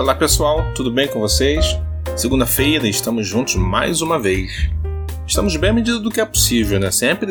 Olá pessoal, tudo bem com vocês? Segunda-feira estamos juntos mais uma vez. Estamos bem à medida do que é possível, né? Sempre,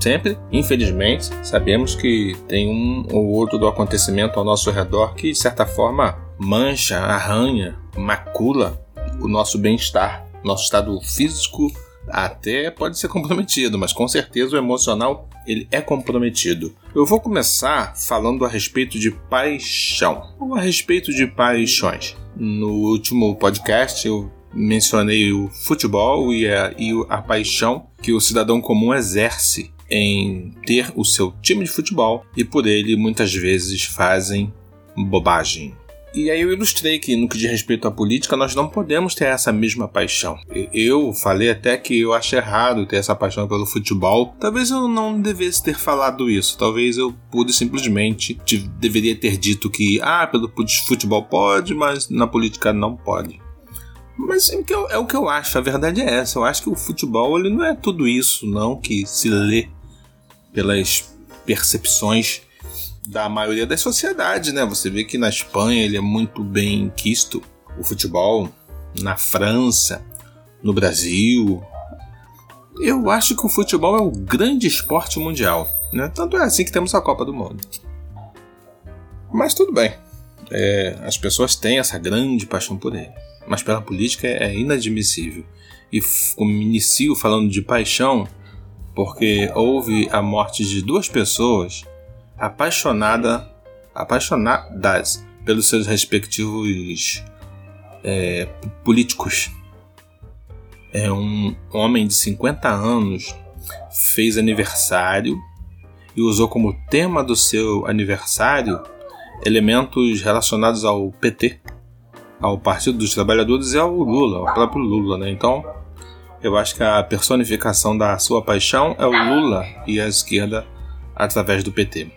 sempre, infelizmente, sabemos que tem um ou outro do acontecimento ao nosso redor que, de certa forma, mancha, arranha, macula o nosso bem-estar, nosso estado físico até pode ser comprometido, mas com certeza o emocional ele é comprometido. Eu vou começar falando a respeito de paixão, ou a respeito de paixões. No último podcast eu mencionei o futebol e a, e a paixão que o cidadão comum exerce em ter o seu time de futebol e por ele muitas vezes fazem bobagem. E aí eu ilustrei que no que diz respeito à política nós não podemos ter essa mesma paixão. Eu falei até que eu acho errado ter essa paixão pelo futebol. Talvez eu não devesse ter falado isso. Talvez eu pude simplesmente te, deveria ter dito que ah, pelo futebol pode, mas na política não pode. Mas é o, que eu, é o que eu acho, a verdade é essa. Eu acho que o futebol ele não é tudo isso, não, que se lê pelas percepções da maioria das sociedades, né? Você vê que na Espanha ele é muito bem quisto, o futebol, na França, no Brasil. Eu acho que o futebol é o grande esporte mundial, né? Tanto é assim que temos a Copa do Mundo. Mas tudo bem, é, as pessoas têm essa grande paixão por ele, mas pela política é inadmissível. E como inicio falando de paixão, porque houve a morte de duas pessoas apaixonada, apaixonadas pelos seus respectivos é, políticos. É um homem de 50 anos fez aniversário e usou como tema do seu aniversário elementos relacionados ao PT, ao Partido dos Trabalhadores e ao Lula, ao próprio Lula, né? Então, eu acho que a personificação da sua paixão é o Lula e a esquerda através do PT.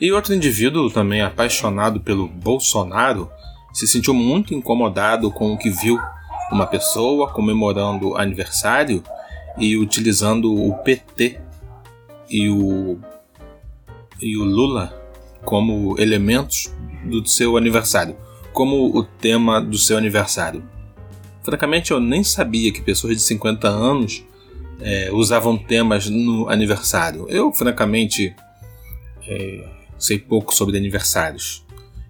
E outro indivíduo, também apaixonado pelo Bolsonaro, se sentiu muito incomodado com o que viu uma pessoa comemorando aniversário e utilizando o PT e o, e o Lula como elementos do seu aniversário, como o tema do seu aniversário. Francamente, eu nem sabia que pessoas de 50 anos é, usavam temas no aniversário. Eu, francamente, é, sei pouco sobre aniversários.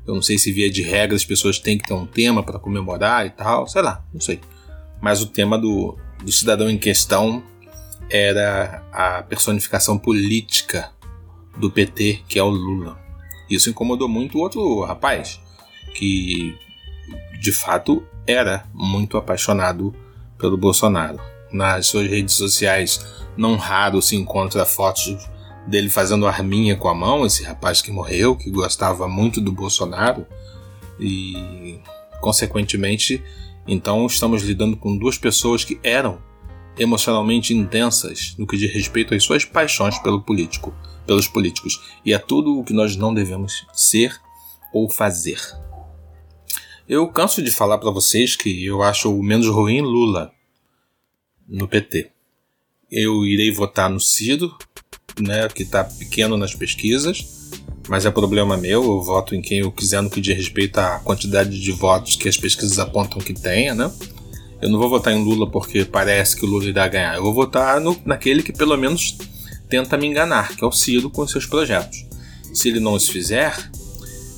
Eu não sei se via de regra as pessoas têm que ter um tema para comemorar e tal, sei lá, não sei. Mas o tema do, do cidadão em questão era a personificação política do PT, que é o Lula. Isso incomodou muito o outro rapaz, que de fato era muito apaixonado pelo Bolsonaro. Nas suas redes sociais, não raro se encontra fotos dele fazendo arminha com a mão, esse rapaz que morreu, que gostava muito do Bolsonaro, e consequentemente, então estamos lidando com duas pessoas que eram emocionalmente intensas no que diz respeito às suas paixões pelo político, pelos políticos, e é tudo o que nós não devemos ser ou fazer. Eu canso de falar para vocês que eu acho o menos ruim Lula no PT. Eu irei votar no Ciro né, que está pequeno nas pesquisas, mas é problema meu, eu voto em quem eu quiser no que diz respeito à quantidade de votos que as pesquisas apontam que tenha, né? Eu não vou votar em Lula porque parece que o Lula irá ganhar. Eu vou votar no, naquele que pelo menos tenta me enganar, que é o Ciro com seus projetos. Se ele não os fizer,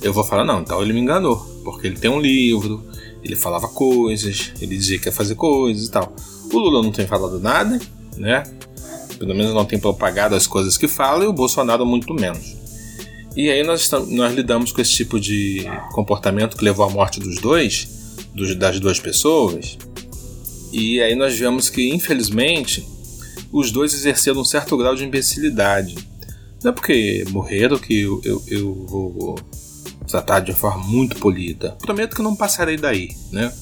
eu vou falar, não, então ele me enganou, porque ele tem um livro, ele falava coisas, ele dizia que ia fazer coisas e tal. O Lula não tem falado nada, né? Pelo menos não tem propagado as coisas que fala, e o Bolsonaro muito menos. E aí nós, nós lidamos com esse tipo de comportamento que levou à morte dos dois, dos, das duas pessoas, e aí nós vemos que, infelizmente, os dois exerceram um certo grau de imbecilidade. Não é porque morreram que eu, eu, eu vou tratar de forma muito polida. Prometo que não passarei daí, né?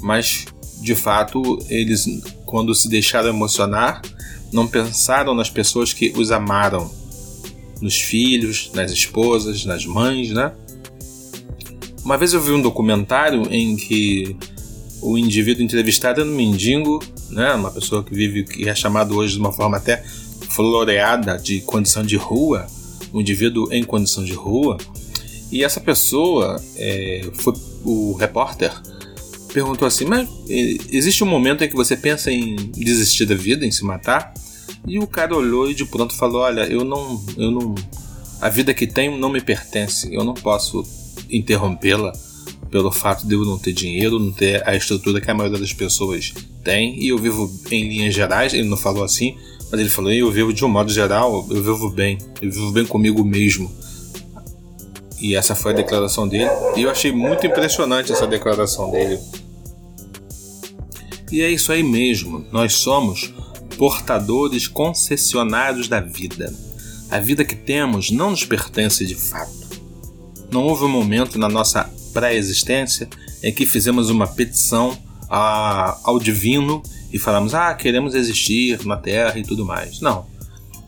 Mas, de fato, eles, quando se deixaram emocionar, não pensaram nas pessoas que os amaram, nos filhos, nas esposas, nas mães, né? Uma vez eu vi um documentário em que o indivíduo entrevistado era um mendigo, né? Uma pessoa que vive, que é chamado hoje de uma forma até floreada de condição de rua, um indivíduo em condição de rua. E essa pessoa é, foi o repórter perguntou assim: Mas existe um momento em que você pensa em desistir da vida, em se matar? E o cara olhou e de pronto falou: Olha, eu não. Eu não a vida que tenho não me pertence, eu não posso interrompê-la pelo fato de eu não ter dinheiro, não ter a estrutura que a maioria das pessoas tem, e eu vivo em linhas gerais, ele não falou assim, mas ele falou: eu vivo de um modo geral, eu vivo bem, eu vivo bem comigo mesmo. E essa foi a declaração dele, e eu achei muito impressionante essa declaração dele. E é isso aí mesmo, nós somos portadores concessionários da vida. A vida que temos não nos pertence de fato. Não houve um momento na nossa pré-existência em que fizemos uma petição a, ao divino e falamos, ah, queremos existir na Terra e tudo mais. Não.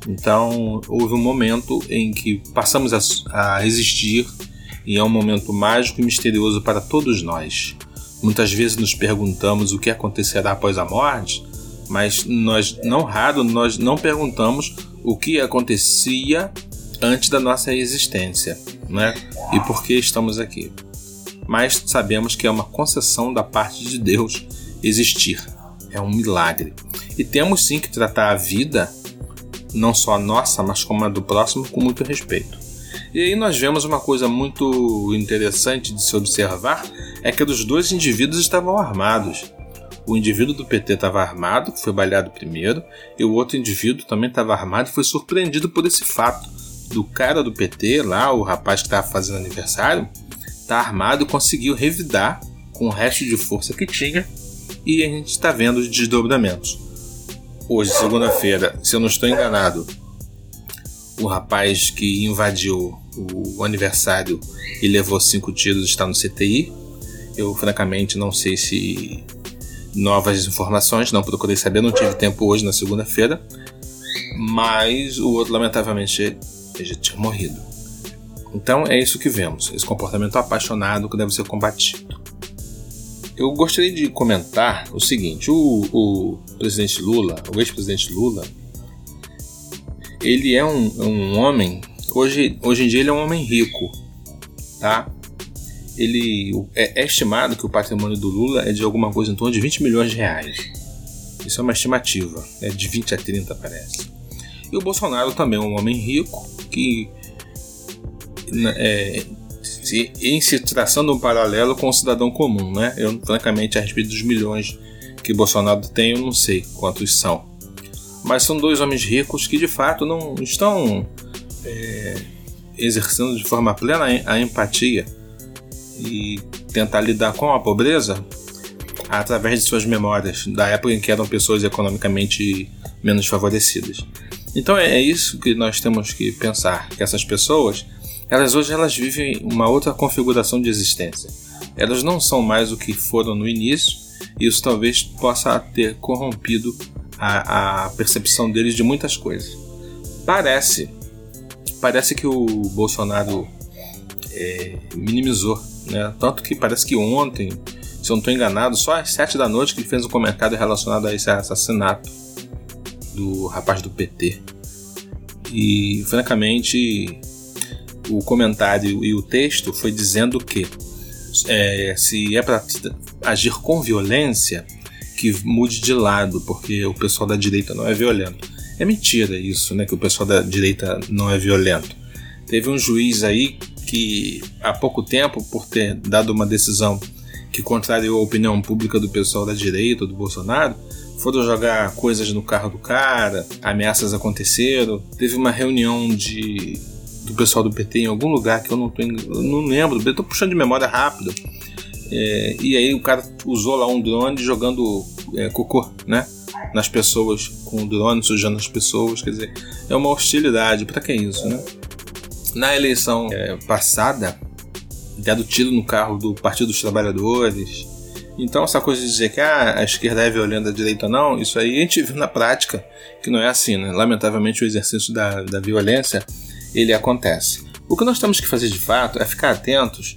Então, houve um momento em que passamos a, a existir e é um momento mágico e misterioso para todos nós. Muitas vezes nos perguntamos o que acontecerá após a morte, mas nós não raro nós não perguntamos o que acontecia antes da nossa existência, né? E por que estamos aqui. Mas sabemos que é uma concessão da parte de Deus existir. É um milagre. E temos sim que tratar a vida, não só a nossa, mas como a do próximo, com muito respeito. E aí nós vemos uma coisa muito interessante de se observar, é que os dois indivíduos estavam armados. O indivíduo do PT estava armado, foi baleado primeiro, e o outro indivíduo também estava armado e foi surpreendido por esse fato. Do cara do PT, lá, o rapaz que estava fazendo aniversário, tá armado e conseguiu revidar com o resto de força que tinha, e a gente está vendo os desdobramentos. Hoje, segunda-feira, se eu não estou enganado, o rapaz que invadiu o aniversário e levou cinco tiros está no CTI. Eu, francamente, não sei se novas informações, não procurei saber, não tive tempo hoje na segunda-feira. Mas o outro, lamentavelmente, já tinha morrido. Então é isso que vemos, esse comportamento apaixonado que deve ser combatido. Eu gostaria de comentar o seguinte: o, o presidente Lula, o ex-presidente Lula, ele é um, um homem. Hoje, hoje em dia ele é um homem rico, tá? Ele é, é estimado que o patrimônio do Lula é de alguma coisa em torno de 20 milhões de reais. Isso é uma estimativa, é de 20 a 30 parece. E o Bolsonaro também é um homem rico que né, é, se, em se traçando um paralelo com o cidadão comum, né? Eu, francamente, a respeito dos milhões que Bolsonaro tem, eu não sei quantos são mas são dois homens ricos que de fato não estão é, exercendo de forma plena a empatia e tentar lidar com a pobreza através de suas memórias da época em que eram pessoas economicamente menos favorecidas. Então é, é isso que nós temos que pensar, que essas pessoas, elas hoje elas vivem uma outra configuração de existência. Elas não são mais o que foram no início, e isso talvez possa ter corrompido a, a percepção deles de muitas coisas. Parece, parece que o Bolsonaro é, minimizou, né? Tanto que parece que ontem, se eu não estou enganado, só às sete da noite que ele fez um comentário relacionado a esse assassinato do rapaz do PT. E, francamente, o comentário e o texto foi dizendo que é, se é para agir com violência, que mude de lado, porque o pessoal da direita não é violento. É mentira isso, né? Que o pessoal da direita não é violento. Teve um juiz aí que há pouco tempo, por ter dado uma decisão que contrariou a opinião pública do pessoal da direita, do Bolsonaro, foram jogar coisas no carro do cara, ameaças aconteceram. Teve uma reunião de do pessoal do PT em algum lugar que eu não, tô, eu não lembro, eu tô puxando de memória rápida é, e aí o cara usou lá um drone jogando é, cocô, né? Nas pessoas, com o drone sujando as pessoas. Quer dizer, é uma hostilidade. Para que isso, né? Na eleição é, passada, dado tiro no carro do Partido dos Trabalhadores. Então, essa coisa de dizer que ah, a esquerda é violenta, a direita não, isso aí a gente viu na prática que não é assim, né? Lamentavelmente, o exercício da, da violência ele acontece. O que nós temos que fazer de fato é ficar atentos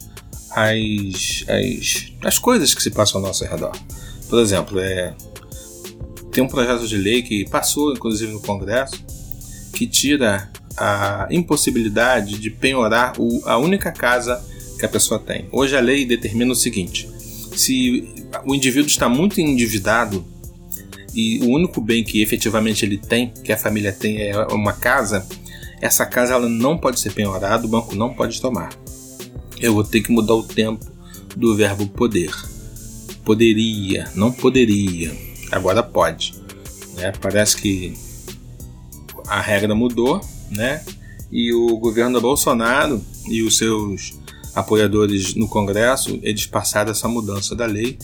as, as, as coisas que se passam ao nosso redor. Por exemplo, é, tem um projeto de lei que passou, inclusive, no Congresso, que tira a impossibilidade de penhorar o, a única casa que a pessoa tem. Hoje a lei determina o seguinte: se o indivíduo está muito endividado e o único bem que efetivamente ele tem, que a família tem, é uma casa, essa casa ela não pode ser penhorada, o banco não pode tomar. Eu vou ter que mudar o tempo do verbo poder. Poderia, não poderia, agora pode. Né? Parece que a regra mudou, né? E o governo Bolsonaro e os seus apoiadores no Congresso, eles passaram essa mudança da lei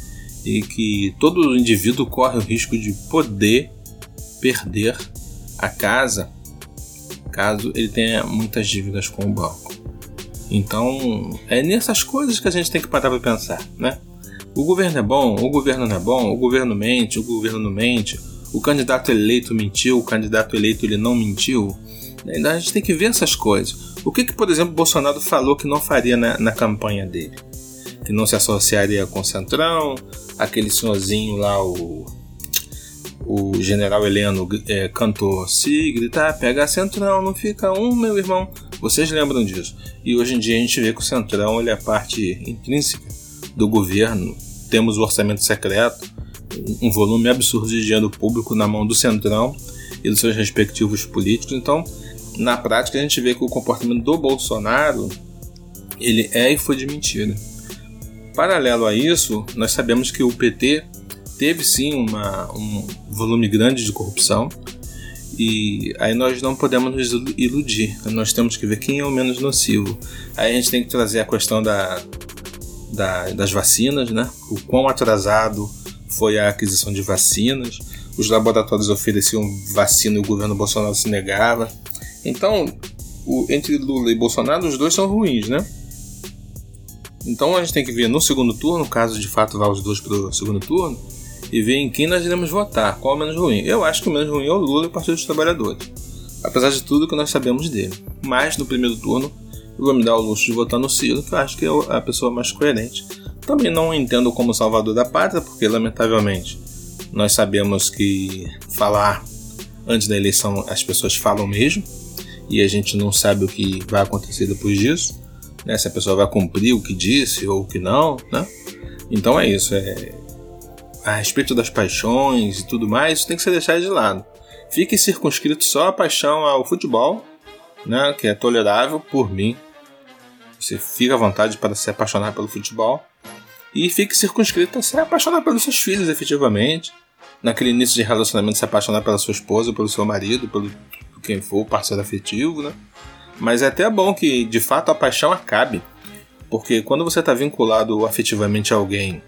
e que todo indivíduo corre o risco de poder perder a casa caso ele tenha muitas dívidas com o banco. Então, é nessas coisas que a gente tem que parar para pensar, né? O governo é bom, o governo não é bom, o governo mente, o governo não mente, o candidato eleito mentiu, o candidato eleito ele não mentiu. Ainda a gente tem que ver essas coisas. O que, que por exemplo, Bolsonaro falou que não faria na, na campanha dele? Que não se associaria com o Centrão, aquele senhorzinho lá, o, o general Heleno é, cantou: Se gritar, pega Centrão, não fica um, meu irmão. Vocês lembram disso? E hoje em dia a gente vê que o Centrão ele é parte intrínseca do governo. Temos o orçamento secreto, um volume absurdo de dinheiro público na mão do Centrão e dos seus respectivos políticos. Então, na prática, a gente vê que o comportamento do Bolsonaro ele é e foi de mentira. Paralelo a isso, nós sabemos que o PT teve sim uma, um volume grande de corrupção e aí nós não podemos nos iludir. Nós temos que ver quem é o menos nocivo. Aí a gente tem que trazer a questão da, da, das vacinas, né? O quão atrasado foi a aquisição de vacinas. Os laboratórios ofereciam vacina e o governo Bolsonaro se negava. Então, o, entre Lula e Bolsonaro, os dois são ruins, né? Então a gente tem que ver no segundo turno, caso de fato vá os dois para o segundo turno, e ver em quem nós iremos votar, qual é o menos ruim. Eu acho que o menos ruim é o Lula e o Partido dos Trabalhadores, apesar de tudo que nós sabemos dele. Mas no primeiro turno, eu vou me dar o luxo de votar no Ciro, que eu acho que é a pessoa mais coerente. Também não entendo como salvador da pátria, porque lamentavelmente nós sabemos que falar antes da eleição as pessoas falam mesmo, e a gente não sabe o que vai acontecer depois disso né? Se a pessoa vai cumprir o que disse ou o que não, né? Então é isso. É... A respeito das paixões e tudo mais, isso tem que ser deixado de lado. Fique circunscrito só a paixão ao futebol, né? Que é tolerável por mim. Você fica à vontade para se apaixonar pelo futebol. E fique circunscrito a se apaixonar pelos seus filhos, efetivamente. Naquele início de relacionamento, se apaixonar pela sua esposa, pelo seu marido, pelo quem for, o parceiro afetivo, né? Mas é até bom que de fato a paixão acabe. Porque quando você está vinculado afetivamente a alguém,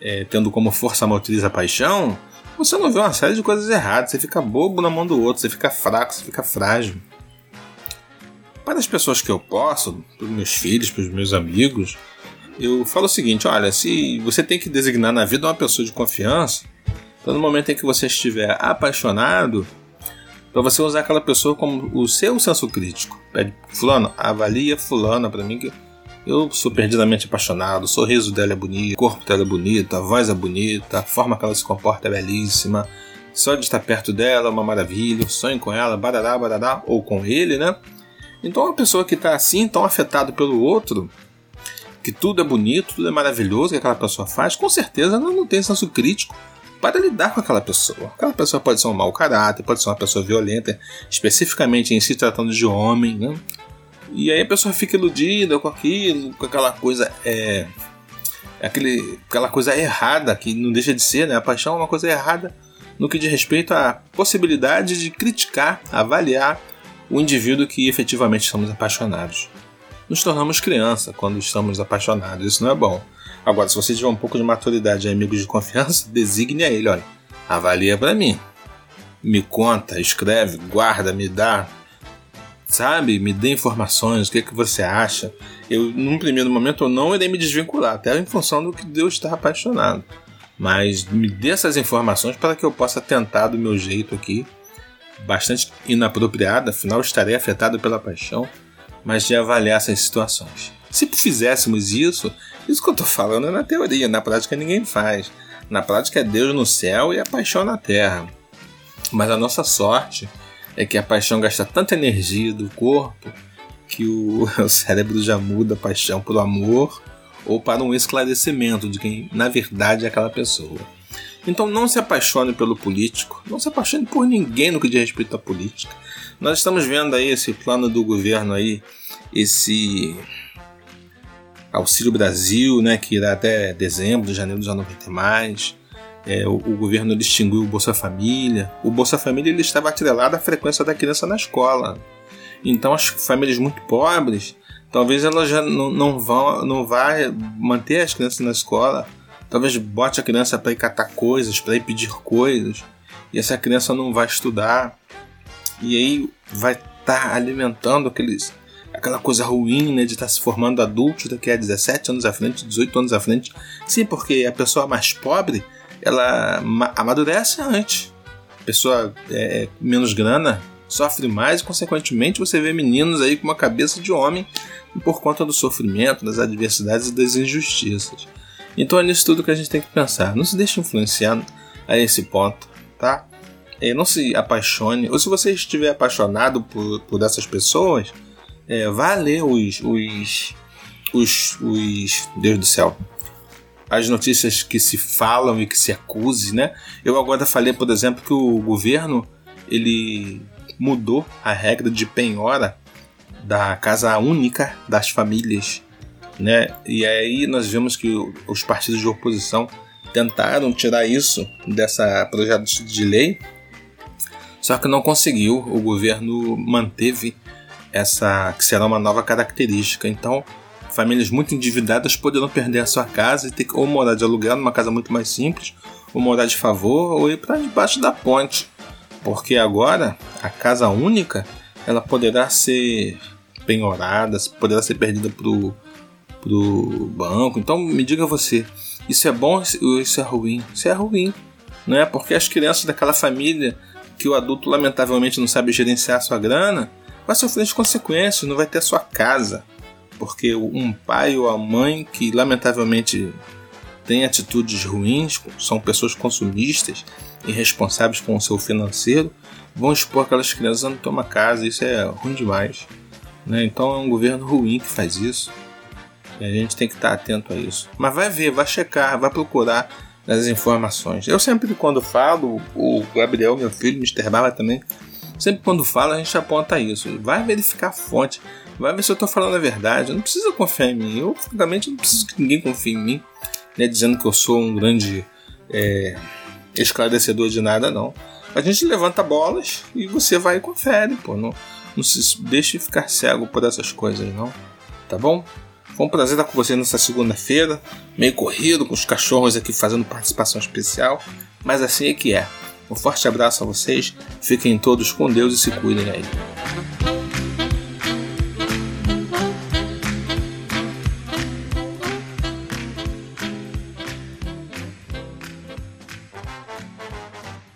é, tendo como força motriz a paixão, você não vê uma série de coisas erradas. Você fica bobo na mão do outro, você fica fraco, você fica frágil. Para as pessoas que eu posso, para os meus filhos, para os meus amigos, eu falo o seguinte: olha, se você tem que designar na vida uma pessoa de confiança, então no momento em que você estiver apaixonado, para você usar aquela pessoa como o seu senso crítico. Pede, fulano, avalia fulana para mim que eu sou perdidamente apaixonado, o sorriso dela é bonito, o corpo dela é bonito, a voz é bonita, a forma que ela se comporta é belíssima. Só de estar perto dela é uma maravilha, sonho com ela, barará, barará, ou com ele, né? Então uma pessoa que está assim, tão afetada pelo outro, que tudo é bonito, tudo é maravilhoso que aquela pessoa faz, com certeza ela não tem senso crítico para lidar com aquela pessoa. Aquela pessoa pode ser um mau caráter, pode ser uma pessoa violenta, especificamente em se tratando de homem, né? E aí a pessoa fica iludida com aquilo, com aquela coisa é, aquele, aquela coisa errada que não deixa de ser, né? A paixão é uma coisa errada no que diz respeito à possibilidade de criticar, avaliar o indivíduo que efetivamente estamos apaixonados. Nos tornamos criança quando estamos apaixonados, isso não é bom. Agora, se você tiver um pouco de maturidade e amigos de confiança, designe a ele, olha, avalia para mim. Me conta, escreve, guarda, me dá, sabe? Me dê informações, o que, é que você acha. Eu, num primeiro momento, eu não irei me desvincular, até em função do que Deus está apaixonado. Mas me dê essas informações para que eu possa tentar do meu jeito aqui, bastante inapropriado, afinal estarei afetado pela paixão, mas de avaliar essas situações. Se fizéssemos isso, isso que eu tô falando é na teoria, na prática ninguém faz. Na prática é Deus no céu e a paixão na terra. Mas a nossa sorte é que a paixão gasta tanta energia do corpo que o, o cérebro já muda paixão pelo amor ou para um esclarecimento de quem na verdade é aquela pessoa. Então não se apaixone pelo político, não se apaixone por ninguém no que diz respeito à política. Nós estamos vendo aí esse plano do governo aí, esse Auxílio Brasil, né, que irá até dezembro, janeiro já não vai ter mais. É, o, o, governo extinguiu o Bolsa Família. O Bolsa Família ele estava atrelado à frequência da criança na escola. Então as famílias muito pobres, talvez elas já não, não vão, não vai manter as crianças na escola. Talvez bote a criança para ir catar coisas, para ir pedir coisas, e essa criança não vai estudar. E aí vai estar tá alimentando aqueles aquela coisa ruim, né, de estar tá se formando adulto daqui a 17 anos à frente, 18 anos à frente. Sim, porque a pessoa mais pobre, ela amadurece antes. A pessoa é, menos grana sofre mais e, consequentemente, você vê meninos aí com uma cabeça de homem por conta do sofrimento, das adversidades e das injustiças. Então é nisso tudo que a gente tem que pensar. Não se deixe influenciar a esse ponto, tá? É, não se apaixone. Ou se você estiver apaixonado por, por essas pessoas, é, vá ler os, os, os, os. Deus do céu. As notícias que se falam e que se acuse, né? Eu agora falei, por exemplo, que o governo ele mudou a regra de penhora da casa única das famílias, né? E aí nós vemos que os partidos de oposição tentaram tirar isso dessa projeto de lei, só que não conseguiu. O governo manteve essa que será uma nova característica. Então, famílias muito endividadas poderão perder a sua casa e ter que ou morar de aluguel numa casa muito mais simples, ou morar de favor, ou ir para debaixo da ponte. Porque agora a casa única ela poderá ser penhorada, poderá ser perdida pro, pro banco. Então me diga você, isso é bom ou isso é ruim? Isso é ruim, não é? Porque as crianças daquela família que o adulto lamentavelmente não sabe gerenciar sua grana, vai sofrer as consequências, não vai ter a sua casa. Porque um pai ou a mãe que lamentavelmente tem atitudes ruins, são pessoas consumistas, irresponsáveis com o seu financeiro, vão expor aquelas crianças a não tomar casa, isso é ruim demais. Né? Então é um governo ruim que faz isso. E a gente tem que estar atento a isso. Mas vai ver, vai checar, vai procurar as informações. Eu sempre quando falo, o Gabriel, meu filho, Mr. Barba também, Sempre quando fala, a gente aponta isso. Vai verificar a fonte. Vai ver se eu estou falando a verdade. Não precisa confiar em mim. Eu, francamente, não preciso que ninguém confie em mim, né, dizendo que eu sou um grande é, esclarecedor de nada, não. A gente levanta bolas e você vai e confere, pô. Não, não se deixe ficar cego por essas coisas, não. Tá bom? Foi um prazer estar com você nessa segunda-feira, meio corrido, com os cachorros aqui fazendo participação especial, mas assim é que é. Um forte abraço a vocês, fiquem todos com Deus e se cuidem aí.